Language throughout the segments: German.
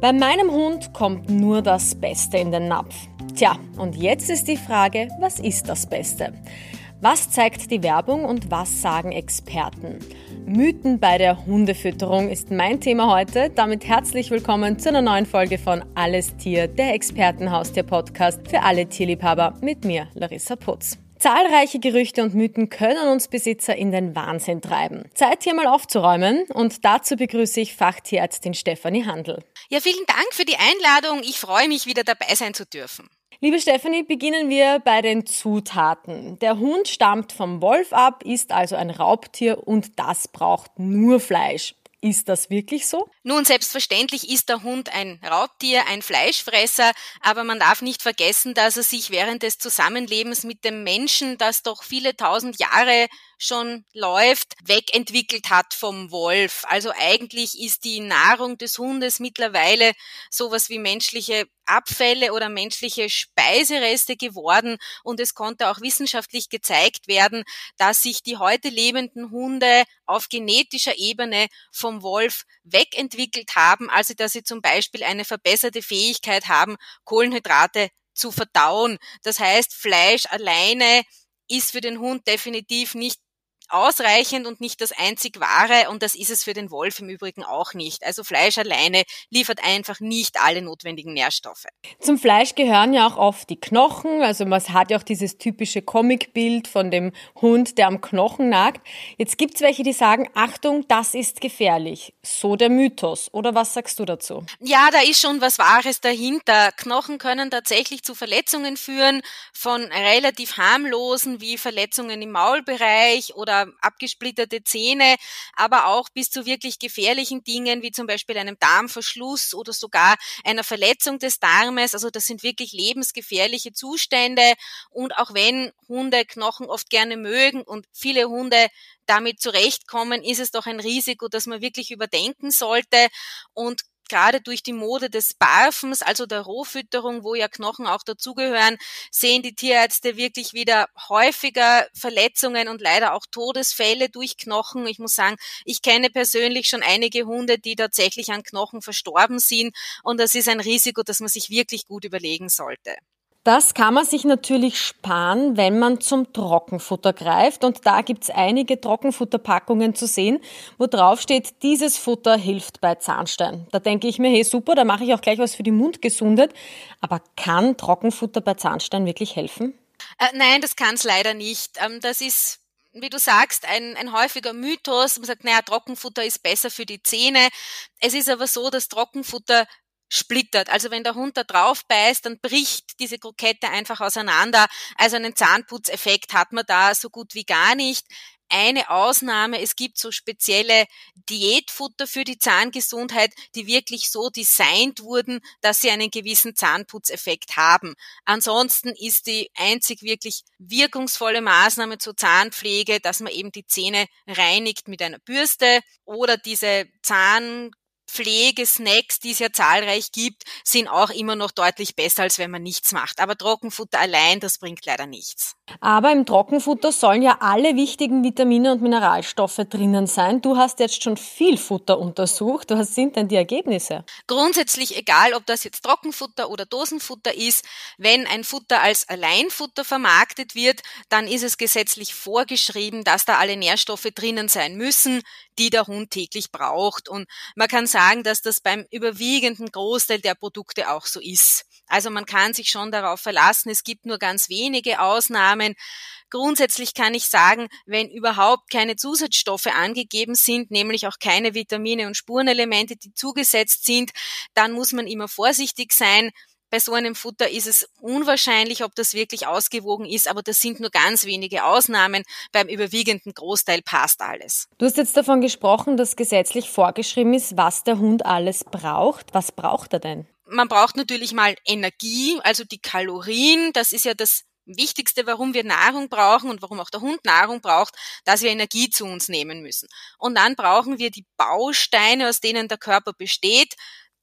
Bei meinem Hund kommt nur das Beste in den Napf. Tja, und jetzt ist die Frage, was ist das Beste? Was zeigt die Werbung und was sagen Experten? Mythen bei der Hundefütterung ist mein Thema heute. Damit herzlich willkommen zu einer neuen Folge von Alles Tier, der Expertenhaustier-Podcast für alle Tierliebhaber mit mir, Larissa Putz. Zahlreiche Gerüchte und Mythen können uns Besitzer in den Wahnsinn treiben. Zeit hier mal aufzuräumen und dazu begrüße ich Fachtierärztin Stefanie Handel. Ja, vielen Dank für die Einladung. Ich freue mich, wieder dabei sein zu dürfen. Liebe Stefanie, beginnen wir bei den Zutaten. Der Hund stammt vom Wolf ab, ist also ein Raubtier und das braucht nur Fleisch. Ist das wirklich so? Nun, selbstverständlich ist der Hund ein Raubtier, ein Fleischfresser, aber man darf nicht vergessen, dass er sich während des Zusammenlebens mit dem Menschen, das doch viele tausend Jahre schon läuft, wegentwickelt hat vom Wolf. Also eigentlich ist die Nahrung des Hundes mittlerweile sowas wie menschliche Abfälle oder menschliche Speisereste geworden und es konnte auch wissenschaftlich gezeigt werden, dass sich die heute lebenden Hunde auf genetischer Ebene vom Wolf wegentwickelt haben, also dass sie zum Beispiel eine verbesserte Fähigkeit haben, Kohlenhydrate zu verdauen. Das heißt, Fleisch alleine ist für den Hund definitiv nicht ausreichend und nicht das einzig wahre und das ist es für den Wolf im Übrigen auch nicht. Also Fleisch alleine liefert einfach nicht alle notwendigen Nährstoffe. Zum Fleisch gehören ja auch oft die Knochen, also man hat ja auch dieses typische Comicbild von dem Hund, der am Knochen nagt. Jetzt gibt's welche, die sagen, Achtung, das ist gefährlich. So der Mythos. Oder was sagst du dazu? Ja, da ist schon was Wahres dahinter. Knochen können tatsächlich zu Verletzungen führen, von relativ harmlosen wie Verletzungen im Maulbereich oder abgesplitterte Zähne, aber auch bis zu wirklich gefährlichen Dingen wie zum Beispiel einem Darmverschluss oder sogar einer Verletzung des Darmes. Also das sind wirklich lebensgefährliche Zustände. Und auch wenn Hunde Knochen oft gerne mögen und viele Hunde damit zurechtkommen, ist es doch ein Risiko, das man wirklich überdenken sollte. Und gerade durch die Mode des Barfens, also der Rohfütterung, wo ja Knochen auch dazugehören, sehen die Tierärzte wirklich wieder häufiger Verletzungen und leider auch Todesfälle durch Knochen. Ich muss sagen, ich kenne persönlich schon einige Hunde, die tatsächlich an Knochen verstorben sind und das ist ein Risiko, das man sich wirklich gut überlegen sollte. Das kann man sich natürlich sparen, wenn man zum Trockenfutter greift. Und da gibt's einige Trockenfutterpackungen zu sehen, wo drauf steht, dieses Futter hilft bei Zahnstein. Da denke ich mir, hey super, da mache ich auch gleich was für die Mundgesundheit. Aber kann Trockenfutter bei Zahnstein wirklich helfen? Äh, nein, das kann es leider nicht. Ähm, das ist wie du sagst, ein, ein häufiger Mythos. Man sagt, naja, Trockenfutter ist besser für die Zähne. Es ist aber so, dass Trockenfutter splittert. Also wenn der Hund da drauf beißt, dann bricht diese Krokette einfach auseinander. Also einen Zahnputzeffekt hat man da so gut wie gar nicht. Eine Ausnahme, es gibt so spezielle Diätfutter für die Zahngesundheit, die wirklich so designt wurden, dass sie einen gewissen Zahnputzeffekt haben. Ansonsten ist die einzig wirklich wirkungsvolle Maßnahme zur Zahnpflege, dass man eben die Zähne reinigt mit einer Bürste oder diese Zahn Pflegesnacks, die es ja zahlreich gibt, sind auch immer noch deutlich besser, als wenn man nichts macht. Aber Trockenfutter allein, das bringt leider nichts. Aber im Trockenfutter sollen ja alle wichtigen Vitamine und Mineralstoffe drinnen sein. Du hast jetzt schon viel Futter untersucht. Was sind denn die Ergebnisse? Grundsätzlich egal, ob das jetzt Trockenfutter oder Dosenfutter ist, wenn ein Futter als Alleinfutter vermarktet wird, dann ist es gesetzlich vorgeschrieben, dass da alle Nährstoffe drinnen sein müssen, die der Hund täglich braucht. Und man kann sagen, dass das beim überwiegenden Großteil der Produkte auch so ist. Also man kann sich schon darauf verlassen. Es gibt nur ganz wenige Ausnahmen. Grundsätzlich kann ich sagen, wenn überhaupt keine Zusatzstoffe angegeben sind, nämlich auch keine Vitamine und Spurenelemente, die zugesetzt sind, dann muss man immer vorsichtig sein. Bei so einem Futter ist es unwahrscheinlich, ob das wirklich ausgewogen ist, aber das sind nur ganz wenige Ausnahmen. Beim überwiegenden Großteil passt alles. Du hast jetzt davon gesprochen, dass gesetzlich vorgeschrieben ist, was der Hund alles braucht. Was braucht er denn? Man braucht natürlich mal Energie, also die Kalorien. Das ist ja das Wichtigste, warum wir Nahrung brauchen und warum auch der Hund Nahrung braucht, dass wir Energie zu uns nehmen müssen. Und dann brauchen wir die Bausteine, aus denen der Körper besteht.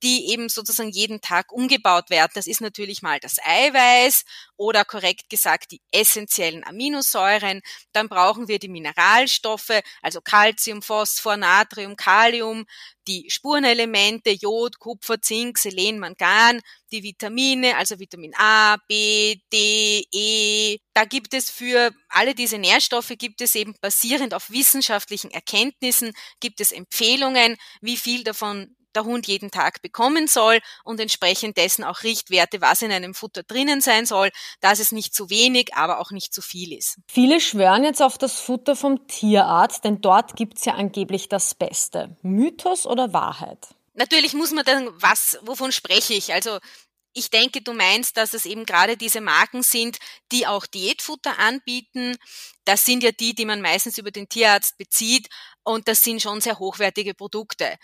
Die eben sozusagen jeden Tag umgebaut werden. Das ist natürlich mal das Eiweiß oder korrekt gesagt die essentiellen Aminosäuren. Dann brauchen wir die Mineralstoffe, also Calcium, Phosphor, Natrium, Kalium, die Spurenelemente, Jod, Kupfer, Zink, Selen, Mangan, die Vitamine, also Vitamin A, B, D, E. Da gibt es für alle diese Nährstoffe gibt es eben basierend auf wissenschaftlichen Erkenntnissen, gibt es Empfehlungen, wie viel davon der Hund jeden Tag bekommen soll und entsprechend dessen auch Richtwerte, was in einem Futter drinnen sein soll, dass es nicht zu wenig, aber auch nicht zu viel ist. Viele schwören jetzt auf das Futter vom Tierarzt, denn dort gibt's ja angeblich das Beste. Mythos oder Wahrheit? Natürlich muss man dann, was, wovon spreche ich? Also ich denke, du meinst, dass es eben gerade diese Marken sind, die auch Diätfutter anbieten. Das sind ja die, die man meistens über den Tierarzt bezieht und das sind schon sehr hochwertige Produkte.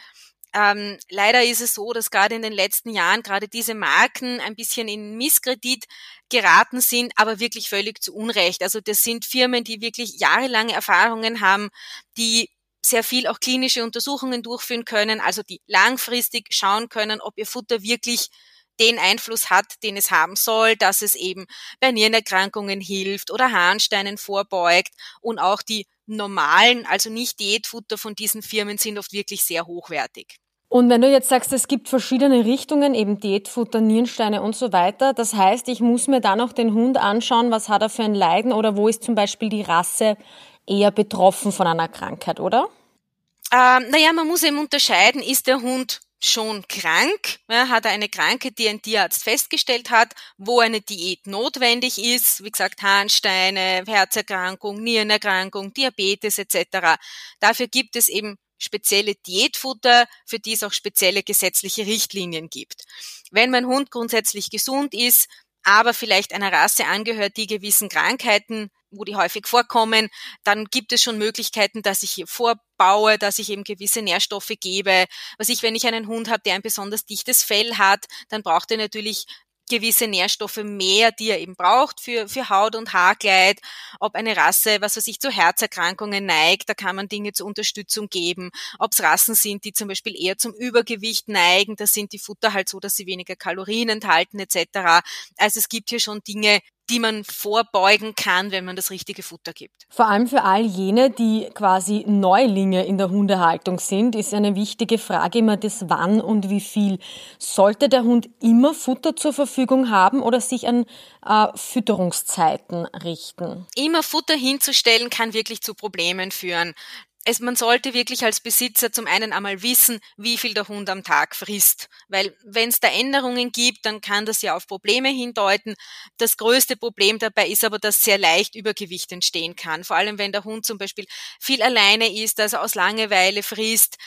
Ähm, leider ist es so, dass gerade in den letzten Jahren gerade diese Marken ein bisschen in Misskredit geraten sind, aber wirklich völlig zu Unrecht. Also das sind Firmen, die wirklich jahrelange Erfahrungen haben, die sehr viel auch klinische Untersuchungen durchführen können, also die langfristig schauen können, ob ihr Futter wirklich den Einfluss hat, den es haben soll, dass es eben bei Nierenerkrankungen hilft oder Harnsteinen vorbeugt und auch die normalen, also nicht Diätfutter von diesen Firmen sind oft wirklich sehr hochwertig. Und wenn du jetzt sagst, es gibt verschiedene Richtungen, eben Diätfutter, Nierensteine und so weiter, das heißt, ich muss mir dann auch den Hund anschauen, was hat er für ein Leiden oder wo ist zum Beispiel die Rasse eher betroffen von einer Krankheit, oder? Ähm, naja, man muss eben unterscheiden, ist der Hund schon krank, ja, hat er eine Krankheit, die ein Tierarzt festgestellt hat, wo eine Diät notwendig ist, wie gesagt Harnsteine, Herzerkrankung, Nierenerkrankung, Diabetes etc. Dafür gibt es eben spezielle Diätfutter, für die es auch spezielle gesetzliche Richtlinien gibt. Wenn mein Hund grundsätzlich gesund ist, aber vielleicht einer Rasse angehört, die gewissen Krankheiten, wo die häufig vorkommen, dann gibt es schon Möglichkeiten, dass ich hier vorbaue, dass ich eben gewisse Nährstoffe gebe. Was ich, wenn ich einen Hund habe, der ein besonders dichtes Fell hat, dann braucht er natürlich gewisse Nährstoffe mehr, die er eben braucht für, für Haut- und Haarkleid. Ob eine Rasse, was weiß ich, zu Herzerkrankungen neigt, da kann man Dinge zur Unterstützung geben. Ob es Rassen sind, die zum Beispiel eher zum Übergewicht neigen, da sind die Futter halt so, dass sie weniger Kalorien enthalten etc. Also es gibt hier schon Dinge, die man vorbeugen kann, wenn man das richtige Futter gibt. Vor allem für all jene, die quasi Neulinge in der Hundehaltung sind, ist eine wichtige Frage immer das Wann und wie viel. Sollte der Hund immer Futter zur Verfügung haben oder sich an äh, Fütterungszeiten richten? Immer Futter hinzustellen kann wirklich zu Problemen führen es, man sollte wirklich als Besitzer zum einen einmal wissen, wie viel der Hund am Tag frisst. Weil wenn es da Änderungen gibt, dann kann das ja auf Probleme hindeuten. Das größte Problem dabei ist aber, dass sehr leicht Übergewicht entstehen kann. Vor allem wenn der Hund zum Beispiel viel alleine ist, also aus Langeweile frisst.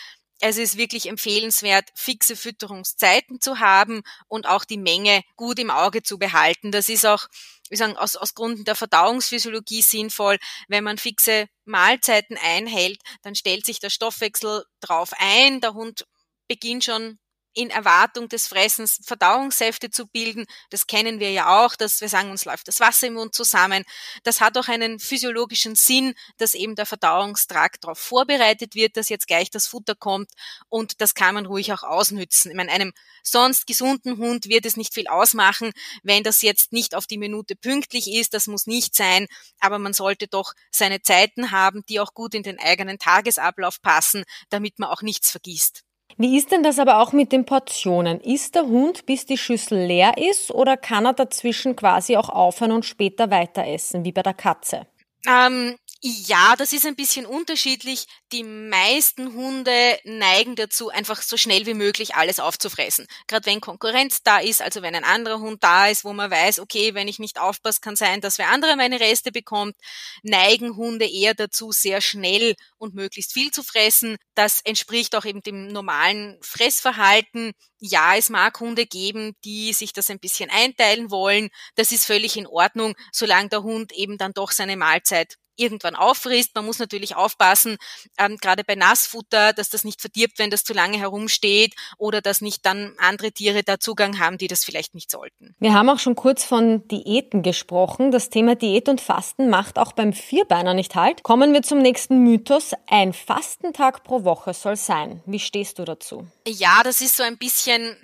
Es ist wirklich empfehlenswert, fixe Fütterungszeiten zu haben und auch die Menge gut im Auge zu behalten. Das ist auch wie sagen, aus, aus Gründen der Verdauungsphysiologie sinnvoll. Wenn man fixe Mahlzeiten einhält, dann stellt sich der Stoffwechsel drauf ein. Der Hund beginnt schon in Erwartung des Fressens Verdauungssäfte zu bilden. Das kennen wir ja auch, dass wir sagen, uns läuft das Wasser im Mund zusammen. Das hat auch einen physiologischen Sinn, dass eben der Verdauungstrakt darauf vorbereitet wird, dass jetzt gleich das Futter kommt und das kann man ruhig auch ausnützen. Ich meine, einem sonst gesunden Hund wird es nicht viel ausmachen, wenn das jetzt nicht auf die Minute pünktlich ist. Das muss nicht sein, aber man sollte doch seine Zeiten haben, die auch gut in den eigenen Tagesablauf passen, damit man auch nichts vergisst. Wie ist denn das aber auch mit den Portionen? Isst der Hund, bis die Schüssel leer ist, oder kann er dazwischen quasi auch aufhören und später weiter essen, wie bei der Katze? Ähm, ja, das ist ein bisschen unterschiedlich. Die meisten Hunde neigen dazu, einfach so schnell wie möglich alles aufzufressen. Gerade wenn Konkurrenz da ist, also wenn ein anderer Hund da ist, wo man weiß, okay, wenn ich nicht aufpasse, kann sein, dass wer andere meine Reste bekommt, neigen Hunde eher dazu, sehr schnell und möglichst viel zu fressen. Das entspricht auch eben dem normalen Fressverhalten. Ja, es mag Hunde geben, die sich das ein bisschen einteilen wollen. Das ist völlig in Ordnung, solange der Hund eben dann doch seine Mahlzeit irgendwann auffrisst. Man muss natürlich aufpassen, ähm, gerade bei Nassfutter, dass das nicht verdirbt, wenn das zu lange herumsteht oder dass nicht dann andere Tiere da Zugang haben, die das vielleicht nicht sollten. Wir haben auch schon kurz von Diäten gesprochen. Das Thema Diät und Fasten macht auch beim Vierbeiner nicht halt. Kommen wir zum nächsten Mythos. Ein Fastentag pro Woche soll sein. Wie stehst du dazu? Ja, das ist so ein bisschen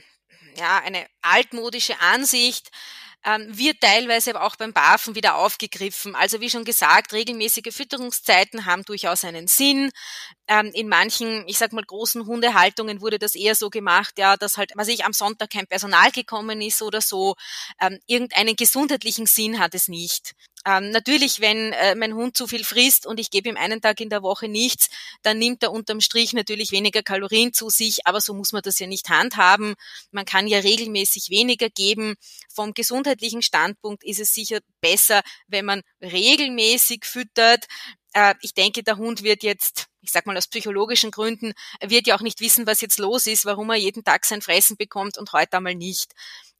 ja, eine altmodische Ansicht ähm, wird teilweise aber auch beim BAFen wieder aufgegriffen. Also wie schon gesagt, regelmäßige Fütterungszeiten haben durchaus einen Sinn. Ähm, in manchen, ich sag mal, großen Hundehaltungen wurde das eher so gemacht, ja, dass halt, was ich am Sonntag kein Personal gekommen ist oder so. Ähm, irgendeinen gesundheitlichen Sinn hat es nicht. Ähm, natürlich, wenn äh, mein Hund zu viel frisst und ich gebe ihm einen Tag in der Woche nichts, dann nimmt er unterm Strich natürlich weniger Kalorien zu sich, aber so muss man das ja nicht handhaben. Man kann ja regelmäßig weniger geben. Vom gesundheitlichen Standpunkt ist es sicher besser, wenn man regelmäßig füttert. Äh, ich denke, der Hund wird jetzt ich sag mal aus psychologischen Gründen, wird ja auch nicht wissen, was jetzt los ist, warum er jeden Tag sein Fressen bekommt und heute einmal nicht.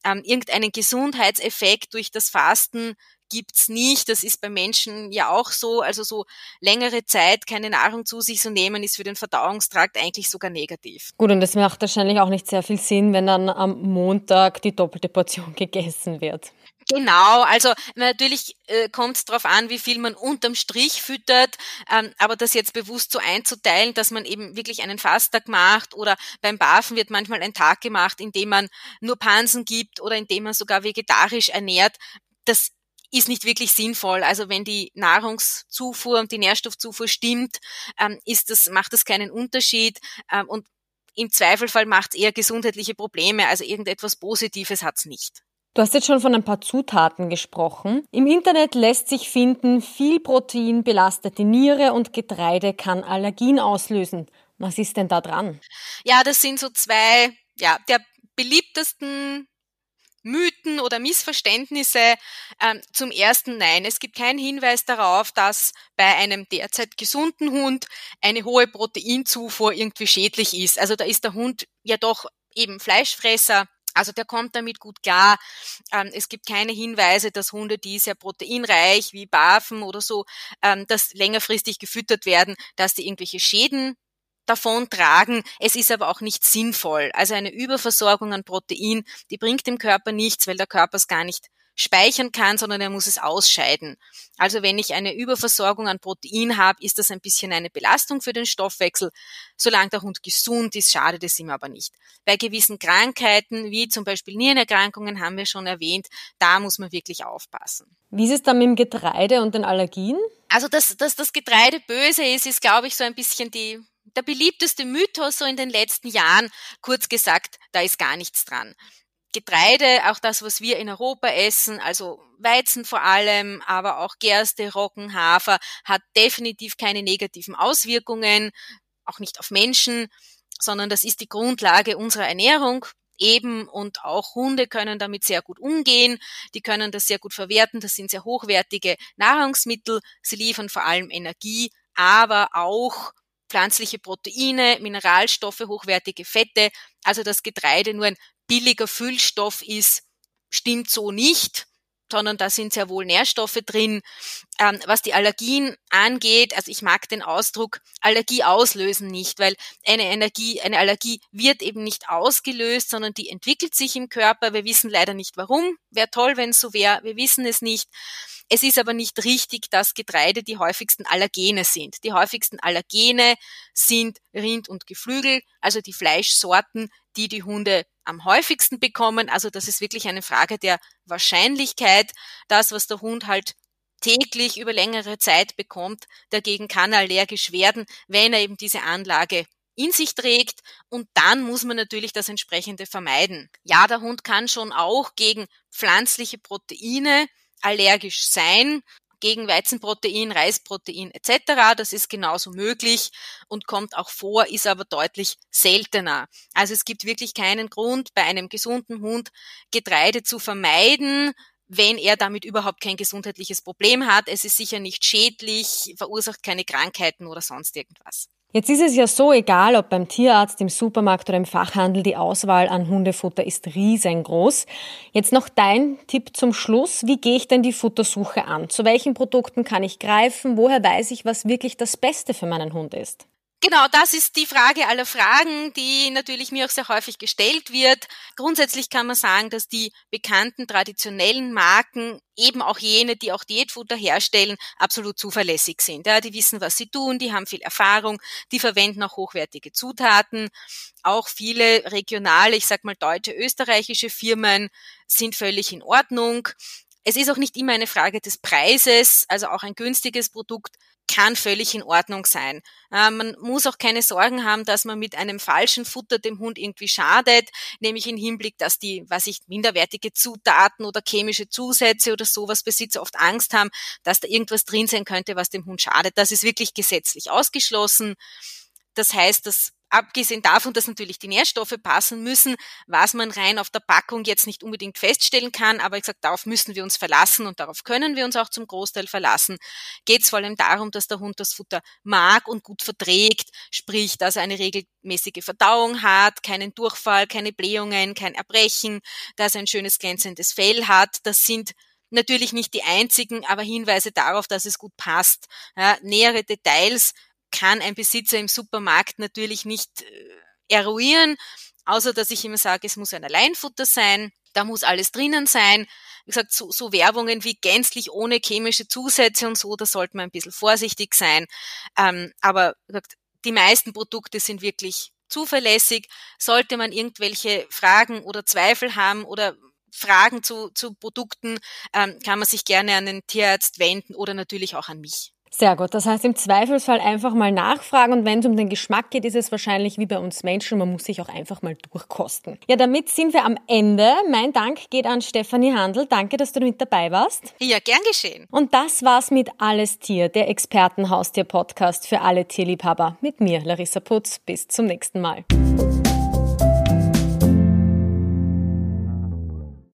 Ähm, irgendeinen Gesundheitseffekt durch das Fasten gibt's nicht. Das ist bei Menschen ja auch so. Also so längere Zeit keine Nahrung zu sich zu nehmen, ist für den Verdauungstrakt eigentlich sogar negativ. Gut, und das macht wahrscheinlich auch nicht sehr viel Sinn, wenn dann am Montag die doppelte Portion gegessen wird. Genau, also natürlich äh, kommt es darauf an, wie viel man unterm Strich füttert, ähm, aber das jetzt bewusst so einzuteilen, dass man eben wirklich einen Fasttag macht oder beim Bafen wird manchmal ein Tag gemacht, in dem man nur Pansen gibt oder in dem man sogar vegetarisch ernährt, das ist nicht wirklich sinnvoll. Also wenn die Nahrungszufuhr und die Nährstoffzufuhr stimmt, ähm, ist das, macht das keinen Unterschied. Ähm, und im Zweifelfall macht es eher gesundheitliche Probleme. Also irgendetwas Positives hat es nicht. Du hast jetzt schon von ein paar Zutaten gesprochen. Im Internet lässt sich finden, viel Protein belastet die Niere und Getreide kann Allergien auslösen. Was ist denn da dran? Ja, das sind so zwei ja, der beliebtesten Mythen oder Missverständnisse. Ähm, zum ersten nein, es gibt keinen Hinweis darauf, dass bei einem derzeit gesunden Hund eine hohe Proteinzufuhr irgendwie schädlich ist. Also da ist der Hund ja doch eben Fleischfresser. Also der kommt damit gut klar. Ähm, es gibt keine Hinweise, dass Hunde, die sehr proteinreich wie Bafen oder so, ähm, dass längerfristig gefüttert werden, dass die irgendwelche Schäden davon tragen. Es ist aber auch nicht sinnvoll. Also eine Überversorgung an Protein, die bringt dem Körper nichts, weil der Körper es gar nicht speichern kann, sondern er muss es ausscheiden. Also wenn ich eine Überversorgung an Protein habe, ist das ein bisschen eine Belastung für den Stoffwechsel. Solange der Hund gesund ist, schadet es ihm aber nicht. Bei gewissen Krankheiten, wie zum Beispiel Nierenerkrankungen, haben wir schon erwähnt, da muss man wirklich aufpassen. Wie ist es dann mit dem Getreide und den Allergien? Also, dass, dass das Getreide böse ist, ist, glaube ich, so ein bisschen die der beliebteste Mythos so in den letzten Jahren, kurz gesagt, da ist gar nichts dran. Getreide, auch das, was wir in Europa essen, also Weizen vor allem, aber auch Gerste, Roggen, Hafer, hat definitiv keine negativen Auswirkungen, auch nicht auf Menschen, sondern das ist die Grundlage unserer Ernährung eben und auch Hunde können damit sehr gut umgehen, die können das sehr gut verwerten, das sind sehr hochwertige Nahrungsmittel, sie liefern vor allem Energie, aber auch pflanzliche Proteine, Mineralstoffe, hochwertige Fette, also das Getreide nur ein billiger Füllstoff ist, stimmt so nicht sondern da sind sehr wohl Nährstoffe drin. Ähm, was die Allergien angeht, also ich mag den Ausdruck Allergie auslösen nicht, weil eine Energie, eine Allergie wird eben nicht ausgelöst, sondern die entwickelt sich im Körper. Wir wissen leider nicht warum. Wäre toll, wenn es so wäre. Wir wissen es nicht. Es ist aber nicht richtig, dass Getreide die häufigsten Allergene sind. Die häufigsten Allergene sind Rind und Geflügel, also die Fleischsorten, die die Hunde am häufigsten bekommen. Also das ist wirklich eine Frage der Wahrscheinlichkeit. Das, was der Hund halt täglich über längere Zeit bekommt, dagegen kann er allergisch werden, wenn er eben diese Anlage in sich trägt und dann muss man natürlich das entsprechende vermeiden. Ja, der Hund kann schon auch gegen pflanzliche Proteine allergisch sein, gegen Weizenprotein, Reisprotein etc. Das ist genauso möglich und kommt auch vor, ist aber deutlich seltener. Also es gibt wirklich keinen Grund, bei einem gesunden Hund Getreide zu vermeiden, wenn er damit überhaupt kein gesundheitliches Problem hat. Es ist sicher nicht schädlich, verursacht keine Krankheiten oder sonst irgendwas. Jetzt ist es ja so egal, ob beim Tierarzt, im Supermarkt oder im Fachhandel, die Auswahl an Hundefutter ist riesengroß. Jetzt noch dein Tipp zum Schluss. Wie gehe ich denn die Futtersuche an? Zu welchen Produkten kann ich greifen? Woher weiß ich, was wirklich das Beste für meinen Hund ist? Genau, das ist die Frage aller Fragen, die natürlich mir auch sehr häufig gestellt wird. Grundsätzlich kann man sagen, dass die bekannten traditionellen Marken, eben auch jene, die auch Diätfutter herstellen, absolut zuverlässig sind. Ja, die wissen, was sie tun, die haben viel Erfahrung, die verwenden auch hochwertige Zutaten. Auch viele regionale, ich sag mal deutsche, österreichische Firmen sind völlig in Ordnung. Es ist auch nicht immer eine Frage des Preises, also auch ein günstiges Produkt kann völlig in Ordnung sein. Äh, man muss auch keine Sorgen haben, dass man mit einem falschen Futter dem Hund irgendwie schadet, nämlich im Hinblick, dass die, was ich, minderwertige Zutaten oder chemische Zusätze oder sowas Besitzer oft Angst haben, dass da irgendwas drin sein könnte, was dem Hund schadet. Das ist wirklich gesetzlich ausgeschlossen. Das heißt, dass Abgesehen davon, dass natürlich die Nährstoffe passen müssen, was man rein auf der Packung jetzt nicht unbedingt feststellen kann, aber ich sage, darauf müssen wir uns verlassen und darauf können wir uns auch zum Großteil verlassen, geht es vor allem darum, dass der Hund das Futter mag und gut verträgt, sprich, dass er eine regelmäßige Verdauung hat, keinen Durchfall, keine Blähungen, kein Erbrechen, dass er ein schönes glänzendes Fell hat. Das sind natürlich nicht die einzigen, aber Hinweise darauf, dass es gut passt. Ja, nähere Details kann ein Besitzer im Supermarkt natürlich nicht äh, eruieren, außer dass ich immer sage, es muss ein Alleinfutter sein, da muss alles drinnen sein. Wie gesagt, so, so Werbungen wie gänzlich ohne chemische Zusätze und so, da sollte man ein bisschen vorsichtig sein. Ähm, aber gesagt, die meisten Produkte sind wirklich zuverlässig. Sollte man irgendwelche Fragen oder Zweifel haben oder Fragen zu, zu Produkten, ähm, kann man sich gerne an den Tierarzt wenden oder natürlich auch an mich. Sehr gut. Das heißt, im Zweifelsfall einfach mal nachfragen und wenn es um den Geschmack geht, ist es wahrscheinlich wie bei uns Menschen. Man muss sich auch einfach mal durchkosten. Ja, damit sind wir am Ende. Mein Dank geht an Stefanie Handel. Danke, dass du mit dabei warst. Ja, gern geschehen. Und das war's mit Alles Tier, der Expertenhaustier-Podcast für alle Tierliebhaber. Mit mir, Larissa Putz. Bis zum nächsten Mal.